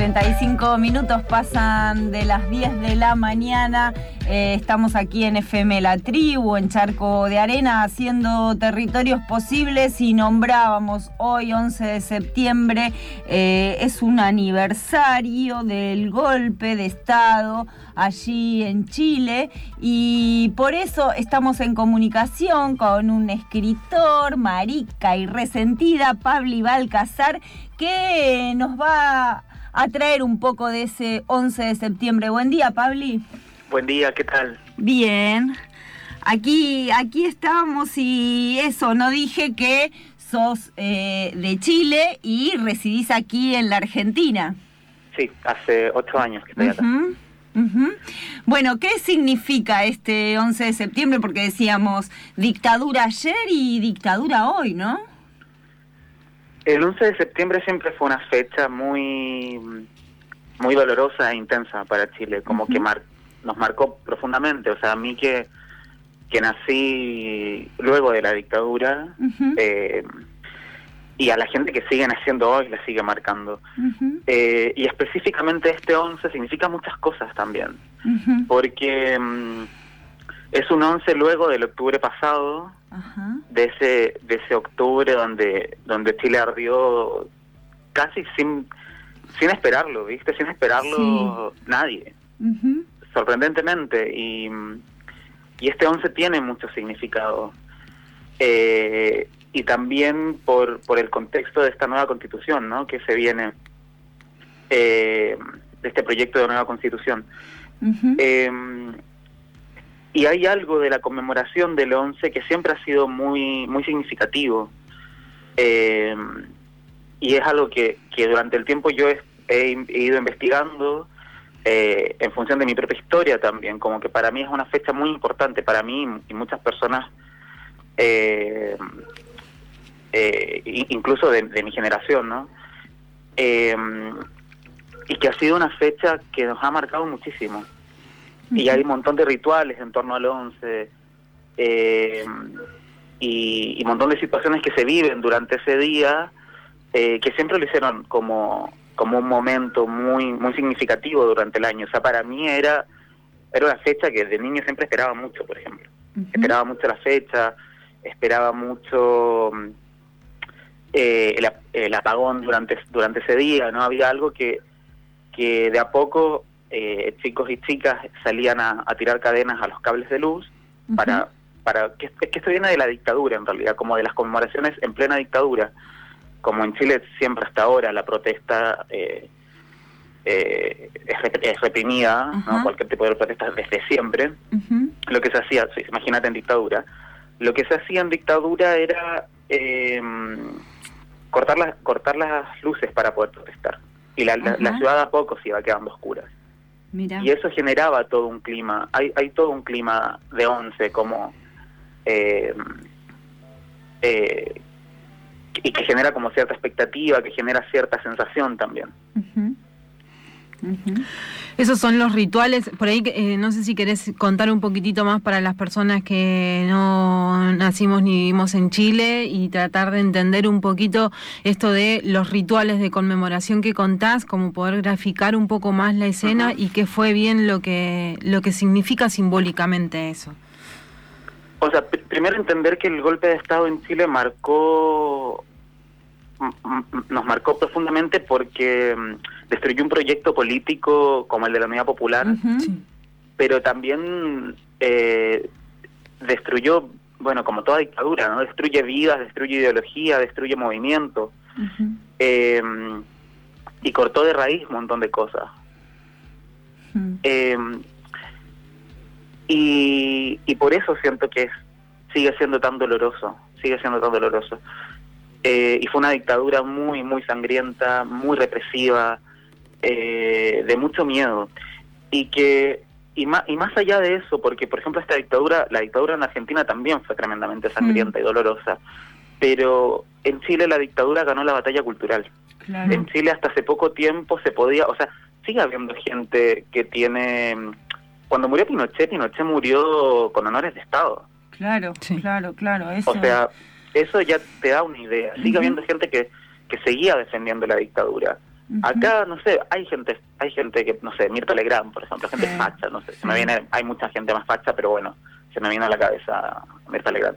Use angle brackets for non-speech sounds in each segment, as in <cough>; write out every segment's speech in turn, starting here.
45 minutos pasan de las 10 de la mañana. Eh, estamos aquí en FM La Tribu, en Charco de Arena, haciendo territorios posibles y nombrábamos hoy, 11 de septiembre, eh, es un aniversario del golpe de Estado allí en Chile y por eso estamos en comunicación con un escritor, marica y resentida, Pablo Balcazar, que nos va a traer un poco de ese 11 de septiembre. Buen día, Pabli. Buen día, ¿qué tal? Bien. Aquí, aquí estamos y eso, no dije que sos eh, de Chile y residís aquí en la Argentina. Sí, hace ocho años que estoy acá. Bueno, ¿qué significa este 11 de septiembre? Porque decíamos dictadura ayer y dictadura hoy, ¿no? El 11 de septiembre siempre fue una fecha muy muy dolorosa e intensa para Chile, como que nos marcó profundamente. O sea, a mí que, que nací luego de la dictadura eh, y a la gente que sigue naciendo hoy la sigue marcando. Eh, y específicamente este 11 significa muchas cosas también, porque mm, es un 11 luego del octubre pasado, de ese de ese octubre donde donde Chile ardió casi sin sin esperarlo, ¿viste? Sin esperarlo nadie. Sorprendentemente y y este 11 tiene mucho significado. Eh, y también por, por el contexto de esta nueva constitución, ¿no? Que se viene eh, de este proyecto de nueva constitución. Y hay algo de la conmemoración del 11 que siempre ha sido muy, muy significativo. Eh, y es algo que, que durante el tiempo yo he, ido investigando eh, en función de mi propia historia también, como que para mí es una fecha muy importante, para mí y muchas personas, eh, incluso de, mi generación, ¿no? y que ha sido una fecha que nos ha marcado muchísimo y hay un montón de rituales en torno al 11 eh, y, un montón de situaciones que se viven durante ese día eh, que siempre lo hicieron como como un momento muy muy significativo durante el año. O sea para mí era era una fecha que de niño siempre esperaba mucho por ejemplo. Esperaba mucho la fecha esperaba mucho eh, el, el, apagón durante durante ese día no había algo que que de a poco eh, chicos y chicas salían a, tirar cadenas a los cables de luz para para que, que esto viene de la dictadura en realidad como de las conmemoraciones en plena dictadura. Como en Chile siempre hasta ahora la protesta eh, eh, es, reprimida cualquier tipo de protesta desde siempre. Lo que se hacía imagínate en dictadura. Lo que se hacía en dictadura era cortar las cortar las luces para poder protestar. Y la, la, ciudad a poco se iba quedando oscura y eso generaba todo un clima, hay, hay todo un clima de once como... Eh, eh, y que genera como cierta expectativa, que genera cierta sensación también. Esos son los rituales. Por ahí, eh, no sé si querés contar un poquitito más para las personas que no nacimos ni vivimos en Chile y tratar de entender un poquito esto de los rituales de conmemoración que contás, como poder graficar un poco más la escena y qué fue bien lo que, lo que significa simbólicamente eso. O sea, primero entender que el golpe de Estado en Chile marcó nos marcó profundamente porque mm, destruyó un proyecto político como el de la Unidad Popular, pero también eh, destruyó, bueno, como toda dictadura, ¿no? Destruye vidas, destruye ideología, destruye movimiento. Eh, y cortó de raíz un montón de cosas. Eh, y, y por eso siento que es, sigue siendo tan doloroso, sigue siendo tan doloroso. Y fue una dictadura muy, muy sangrienta, muy represiva, eh, de mucho miedo y que y más, y más allá de eso, porque por ejemplo esta dictadura, la dictadura en Argentina también fue tremendamente sangrienta mm. y dolorosa, pero en Chile la dictadura ganó la batalla cultural. En Chile hasta hace poco tiempo se podía, o sea, sigue habiendo gente que tiene... Cuando murió Pinochet, Pinochet murió con honores de Estado. Claro, claro, claro. Eso... O sea, eso ya te da una idea. Sigue habiendo gente que, que seguía defendiendo la dictadura. Acá, no sé, hay gente, hay gente que, no sé, Mirta Legrand, por ejemplo, gente facha, no sé, se me viene, hay mucha gente más facha, pero bueno, se me viene a la cabeza Mirta Legrand.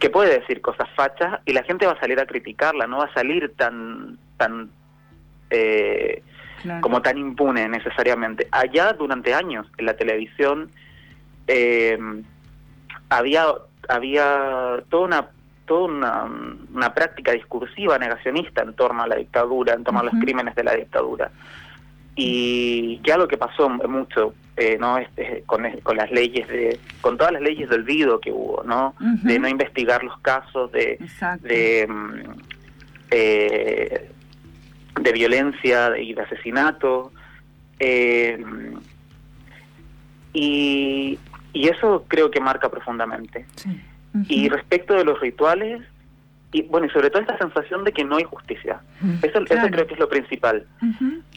Que puede decir cosas fachas y la gente va a salir a criticarla, no va a salir tan, tan, eh, como tan impune necesariamente. Allá durante años en la televisión eh, había, había toda una toda una, una, práctica discursiva negacionista en torno a la dictadura, en torno a los crímenes de la dictadura. Y que algo que pasó mucho eh, no este, con, con las leyes de con todas las leyes de olvido que hubo no de no investigar los casos de de, mm, eh, de violencia y de asesinato. Eh, y, y eso creo que marca profundamente y respecto de los rituales y bueno, y sobre todo esta sensación de que no hay justicia. Eso, eso creo que es lo principal.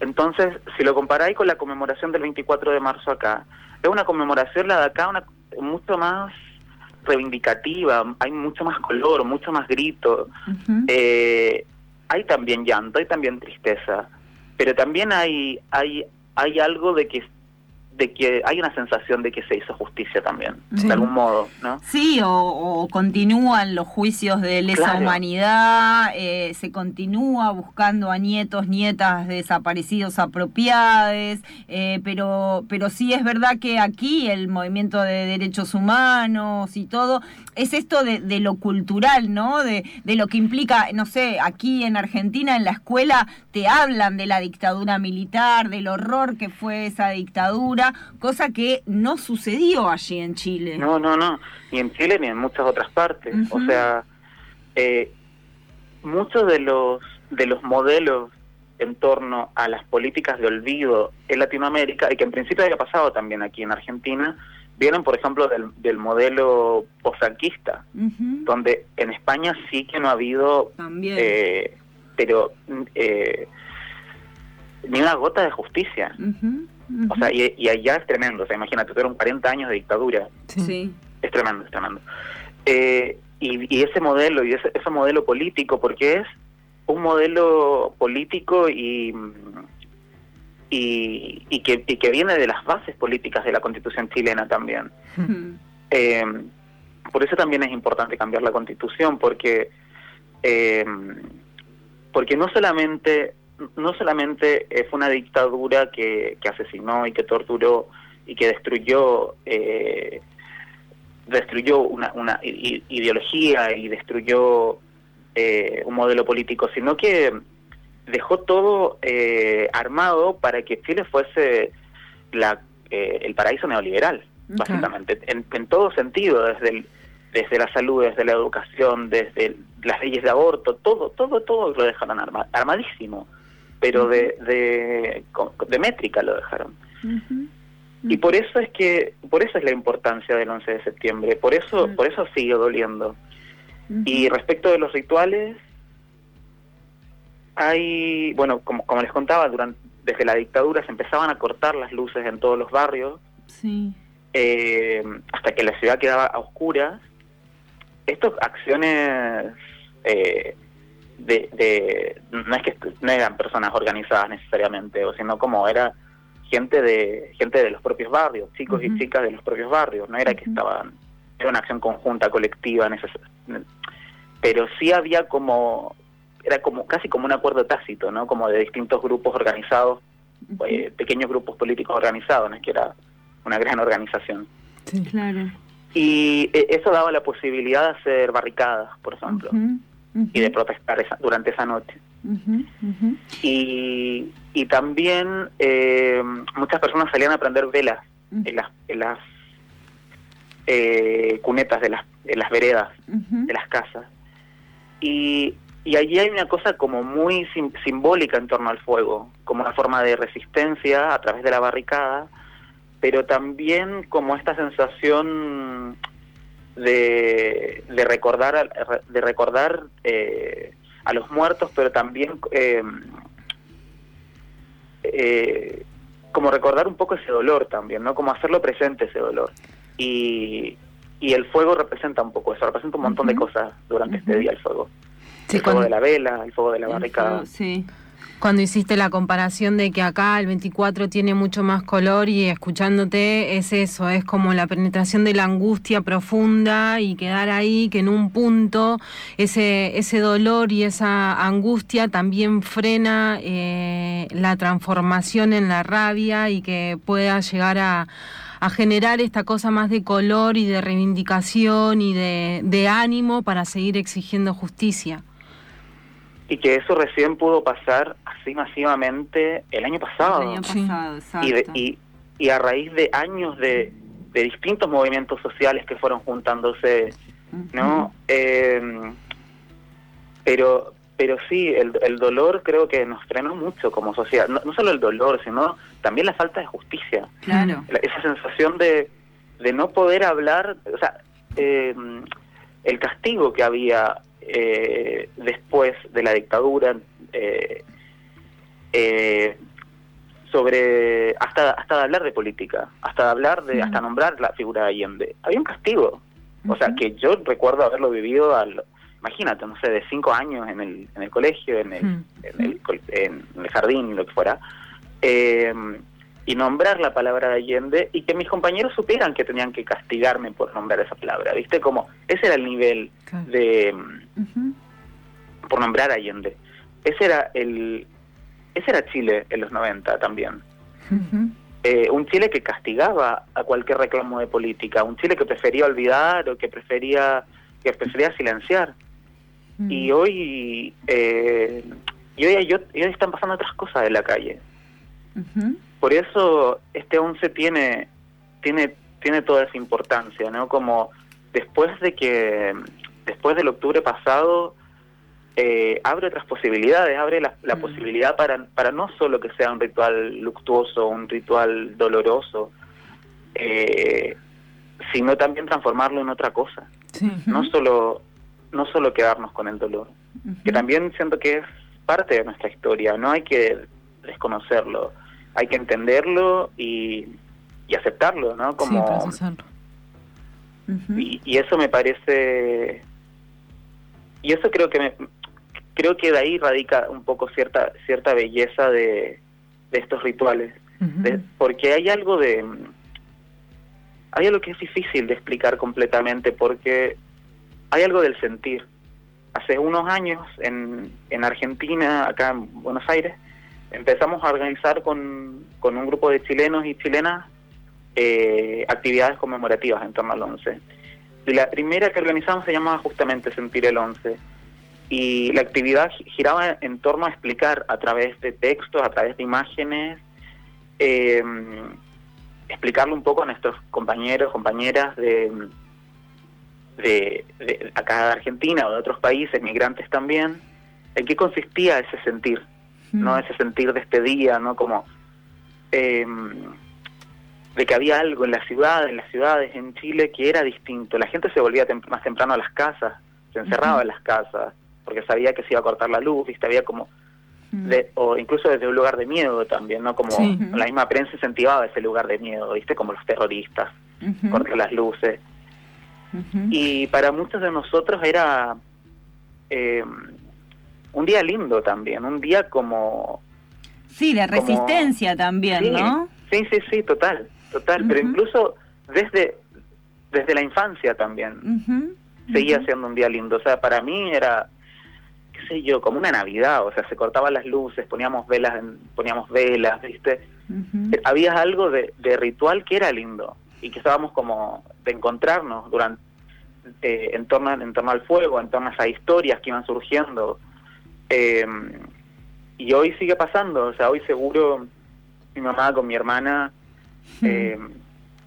Entonces, si lo comparáis con la conmemoración del 24 de marzo acá, es una conmemoración la de acá una, mucho más reivindicativa, hay mucho más color, mucho más grito, eh, hay también llanto, hay también tristeza, pero también hay, hay, hay algo de que de que hay una sensación de que se hizo justicia también, de algún modo, ¿no? Sí, o, continúan los juicios de lesa humanidad, eh, se continúa buscando a nietos, nietas desaparecidos apropiados, eh, pero, pero sí es verdad que aquí el movimiento de derechos humanos y todo, es esto de, de lo cultural, ¿no? De, de lo que implica, no sé, aquí en Argentina, en la escuela, te hablan de la dictadura militar, del horror que fue esa dictadura, cosa que no sucedió allí en Chile. No, no, no, ni en Chile ni en muchas otras partes. O sea, eh, muchos de los, de los modelos en torno a las políticas de olvido en Latinoamérica, y que en principio había pasado también aquí en Argentina, vienen, por ejemplo, del, del modelo posfranquista, donde en España sí que no ha habido, eh, pero eh, ni una gota de justicia. O sea, y, allá es tremendo. O sea, imagínate, fueron 40 años de dictadura. Sí. Es tremendo, es tremendo. Eh, y, ese modelo, y ese, ese modelo político, porque es un modelo político y, y, que, y que viene de las bases políticas de la constitución chilena también. Eh, por eso también es importante cambiar la constitución, porque, eh, porque no solamente no solamente fue una dictadura que, que asesinó y que torturó y que destruyó eh, destruyó una, una ideología y destruyó eh, un modelo político, sino que dejó todo eh, armado para que Chile fuese la, el paraíso neoliberal, básicamente, en, en, todo sentido, desde desde la salud, desde la educación, desde las leyes de aborto, todo, todo, todo lo dejaron armadísimo pero de, de, métrica lo dejaron. Y por eso es que, por eso es la importancia del 11 de septiembre, por eso, por eso sigue doliendo. Y respecto de los rituales, hay, bueno, como, como les contaba, durante, desde la dictadura se empezaban a cortar las luces en todos los barrios, eh, hasta que la ciudad quedaba a oscuras. Estas acciones eh, de, no es que no eran personas organizadas necesariamente, o sino como era gente de gente de los propios barrios, chicos y chicas de los propios barrios, no era que estaban era una acción conjunta colectiva pero sí había como era como casi como un acuerdo tácito, ¿no? Como de distintos grupos organizados, eh, pequeños grupos políticos organizados, no es que era una gran organización. Sí, claro. Y eh, eso daba la posibilidad de hacer barricadas, por ejemplo y de protestar durante esa noche. Y, y también eh, muchas personas salían a prender velas en las, en las eh, cunetas de las, de las veredas, de las casas. Y, y allí hay una cosa como muy simbólica en torno al fuego, como una forma de resistencia a través de la barricada, pero también como esta sensación de, de recordar de recordar eh, a los muertos pero también eh, eh, como recordar un poco ese dolor también no como hacerlo presente ese dolor. Y, y el fuego representa un poco eso representa un montón de cosas durante este día el fuego. El fuego de la vela el fuego de la barricada sí cuando hiciste la comparación de que acá el 24 tiene mucho más color y escuchándote es eso, es como la penetración de la angustia profunda y quedar ahí, que en un punto ese, ese dolor y esa angustia también frena eh, la transformación en la rabia y que pueda llegar a a generar esta cosa más de color y de reivindicación y de, ánimo para seguir exigiendo justicia. Y que eso recién pudo pasar así masivamente el año pasado. El año pasado, exacto. Y, y, a raíz de años de, de distintos movimientos sociales que fueron juntándose, ¿no? eh, pero pero sí, el, el, dolor creo que nos frenó mucho como sociedad. No, solo el dolor, sino también la falta de justicia. Claro. esa sensación de, de no poder hablar, o sea, eh, el castigo que había eh, después de la dictadura, eh, sobre hasta hasta de hablar de política, hasta de hablar de, hasta nombrar la figura de Allende. Había un castigo. O sea, que yo recuerdo haberlo vivido al, imagínate, no sé, de cinco años en el, en el colegio, en el, hmm. en, el, en el jardín, lo que fuera, eh, y nombrar la palabra de Allende y que mis compañeros supieran que tenían que castigarme por nombrar esa palabra, ¿viste? Como ese era el nivel de... por nombrar Allende. Ese era el... Ese era Chile en los 90 también. Eh, un Chile que castigaba a cualquier reclamo de política, un Chile que prefería olvidar o que prefería que prefería silenciar. Y mm. hoy, eh, y hoy, hoy, están pasando otras cosas en la calle. Por eso este 11 tiene, tiene, tiene toda esa importancia, ¿no? Como después de que, después del octubre pasado, eh, abre otras posibilidades, abre la, la mm. posibilidad para, para no solo que sea un ritual luctuoso, un ritual doloroso, eh, sino también transformarlo en otra cosa. No solo no solo quedarnos con el dolor, que también siento que es parte de nuestra historia, no hay que desconocerlo, hay que entenderlo y, y aceptarlo, ¿no? Como y, y, eso me parece y eso creo que me, creo que de ahí radica un poco cierta cierta belleza de, de estos rituales, porque hay algo de hay algo que es difícil de explicar completamente porque hay algo del sentir. Hace unos años en, en Argentina, acá en Buenos Aires, empezamos a organizar con, con un grupo de chilenos y chilenas eh, actividades conmemorativas en torno al 11. Y la primera que organizamos se llamaba justamente Sentir el 11. Y la actividad giraba en torno a explicar a través de textos, a través de imágenes, eh, explicarle un poco a nuestros compañeros, compañeras de, de, acá de Argentina o de otros países, migrantes también, en qué consistía ese sentir, ¿no? Ese sentir de este día, ¿no? Como em, de que había algo en la ciudad, en las ciudades, en Chile, que era distinto. La gente se volvía más temprano a las casas, se encerraba en las casas, porque sabía que se iba a cortar la luz, ¿viste? Había como... o incluso desde un lugar de miedo también, ¿no? Como la misma prensa incentivaba ese lugar de miedo, ¿viste? Como los terroristas, cortar las luces. Y para muchos de nosotros era eh, un día lindo también, un día como... Sí, de resistencia también, ¿no? Sí, sí, sí, total, total, pero incluso desde, desde la infancia también seguía siendo un día lindo. O sea, para mí era, qué sé yo, como una Navidad, o sea, se cortaban las luces, poníamos velas, poníamos velas, ¿viste? Había algo de, de ritual que era lindo y que estábamos como de encontrarnos durante eh, en, torno, en torno al fuego, en torno a esas historias que iban surgiendo. Eh, y hoy sigue pasando, o sea, hoy seguro mi mamá con mi hermana eh,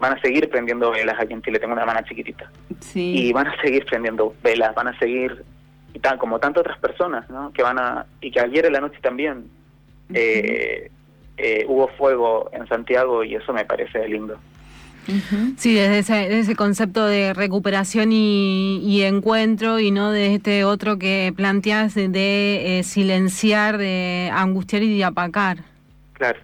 van a seguir prendiendo velas aquí en Chile, tengo una hermana chiquitita. Y van a seguir prendiendo velas, van a seguir, y tan, como tantas otras personas, ¿no? Que van a, y que ayer en la noche también hubo fuego en Santiago y eso me parece lindo. Sí, desde ese, concepto de recuperación y, encuentro y no de este otro que planteas de, eh, silenciar, de angustiar y de apacar. Claro.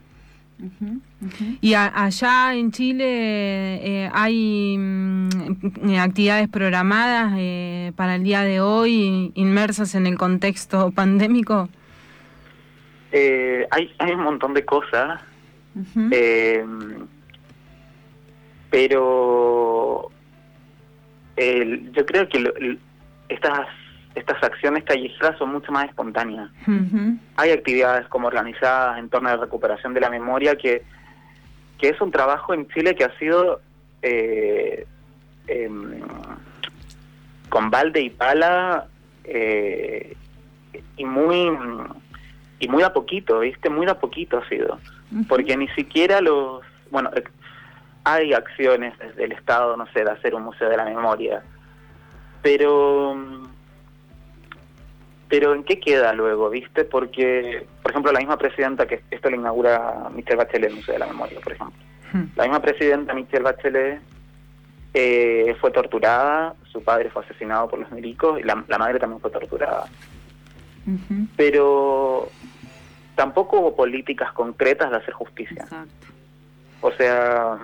Y allá en Chile eh, hay mm, actividades programadas eh, para el día de hoy inmersas en el contexto pandémico. Eh, hay, hay un montón de cosas, eh, pero yo creo que estas estas acciones callejeras son mucho más espontáneas. Hay actividades como organizadas en torno a la recuperación de la memoria que, que es un trabajo en Chile que ha sido eh, em, con balde y pala eh, y muy y muy a poquito, ¿viste? Muy a poquito ha sido. Porque ni siquiera los... Bueno, hay acciones desde el Estado, no sé, de hacer un museo de la memoria. Pero... Pero ¿en qué queda luego, viste? Porque, por ejemplo, la misma presidenta, que esto lo inaugura Michelle Bachelet, el Museo de la Memoria, por ejemplo. La misma presidenta, Michelle Bachelet, eh, fue torturada, su padre fue asesinado por los milicos y la, madre también fue torturada. Pero tampoco hubo políticas concretas de hacer justicia. O sea,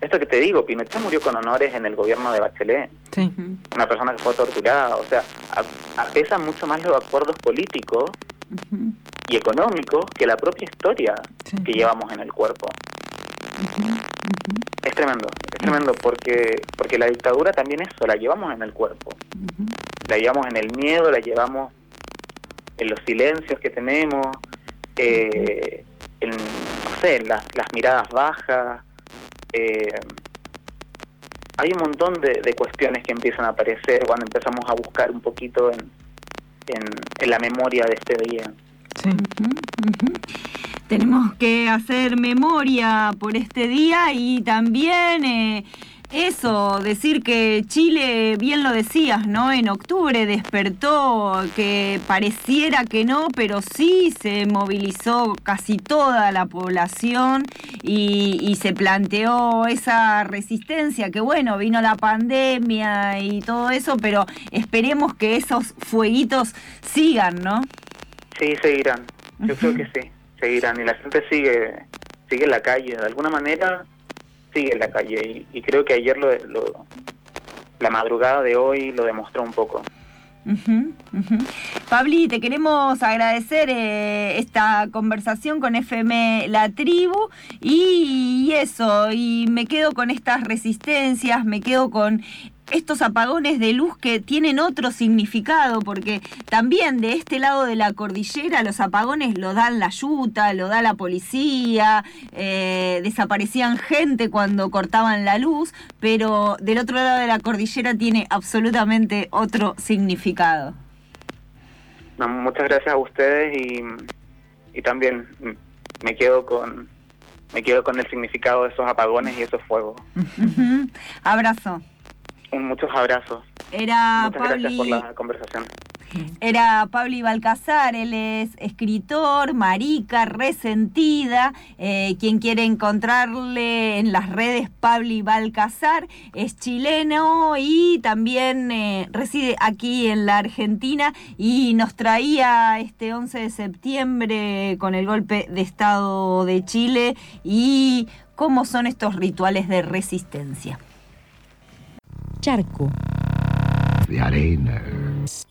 esto que te digo, Pinochet murió con honores en el gobierno de Bachelet. Una persona que fue torturada. O sea, pesan mucho más los acuerdos políticos y económicos que la propia historia que llevamos en el cuerpo. Es tremendo, es tremendo porque porque la dictadura también eso, la llevamos en el cuerpo. La llevamos en el miedo, la llevamos en los silencios que tenemos, eh, en, no sé, las, las miradas bajas. Eh, hay un montón de, cuestiones que empiezan a aparecer cuando empezamos a buscar un poquito en, la memoria de este día. Sí. Tenemos que hacer memoria por este día y también eh, eso, decir que Chile, bien lo decías, ¿no? En octubre despertó, que pareciera que no, pero sí se movilizó casi toda la población y, se planteó esa resistencia, que bueno, vino la pandemia y todo eso, pero esperemos que esos fueguitos sigan, ¿no? Sí, seguirán, yo creo que sí, seguirán y la gente sigue, sigue en la calle, de alguna manera sigue en la calle y, creo que ayer lo, la madrugada de hoy lo demostró un poco. Pabli, te queremos agradecer eh, esta conversación con FM La Tribu y, eso, y me quedo con estas resistencias, me quedo con estos apagones de luz que tienen otro significado, porque también de este lado de la cordillera los apagones lo dan la yuta, lo da la policía, eh, desaparecían gente cuando cortaban la luz, pero del otro lado de la cordillera tiene absolutamente otro significado. muchas gracias a ustedes y, y también me quedo con me quedo con el significado de esos apagones y esos fuegos. Abrazo. Muchos abrazos. Era Muchas gracias por la conversación. <laughs> Era Pablo Balcazar, él es escritor, marica, resentida. Eh, quien quiere encontrarle en las redes, Pablo Balcazar, es chileno y también eh, reside aquí en la Argentina y nos traía este 11 de septiembre con el golpe de Estado de Chile y cómo son estos rituales de resistencia charco. De arena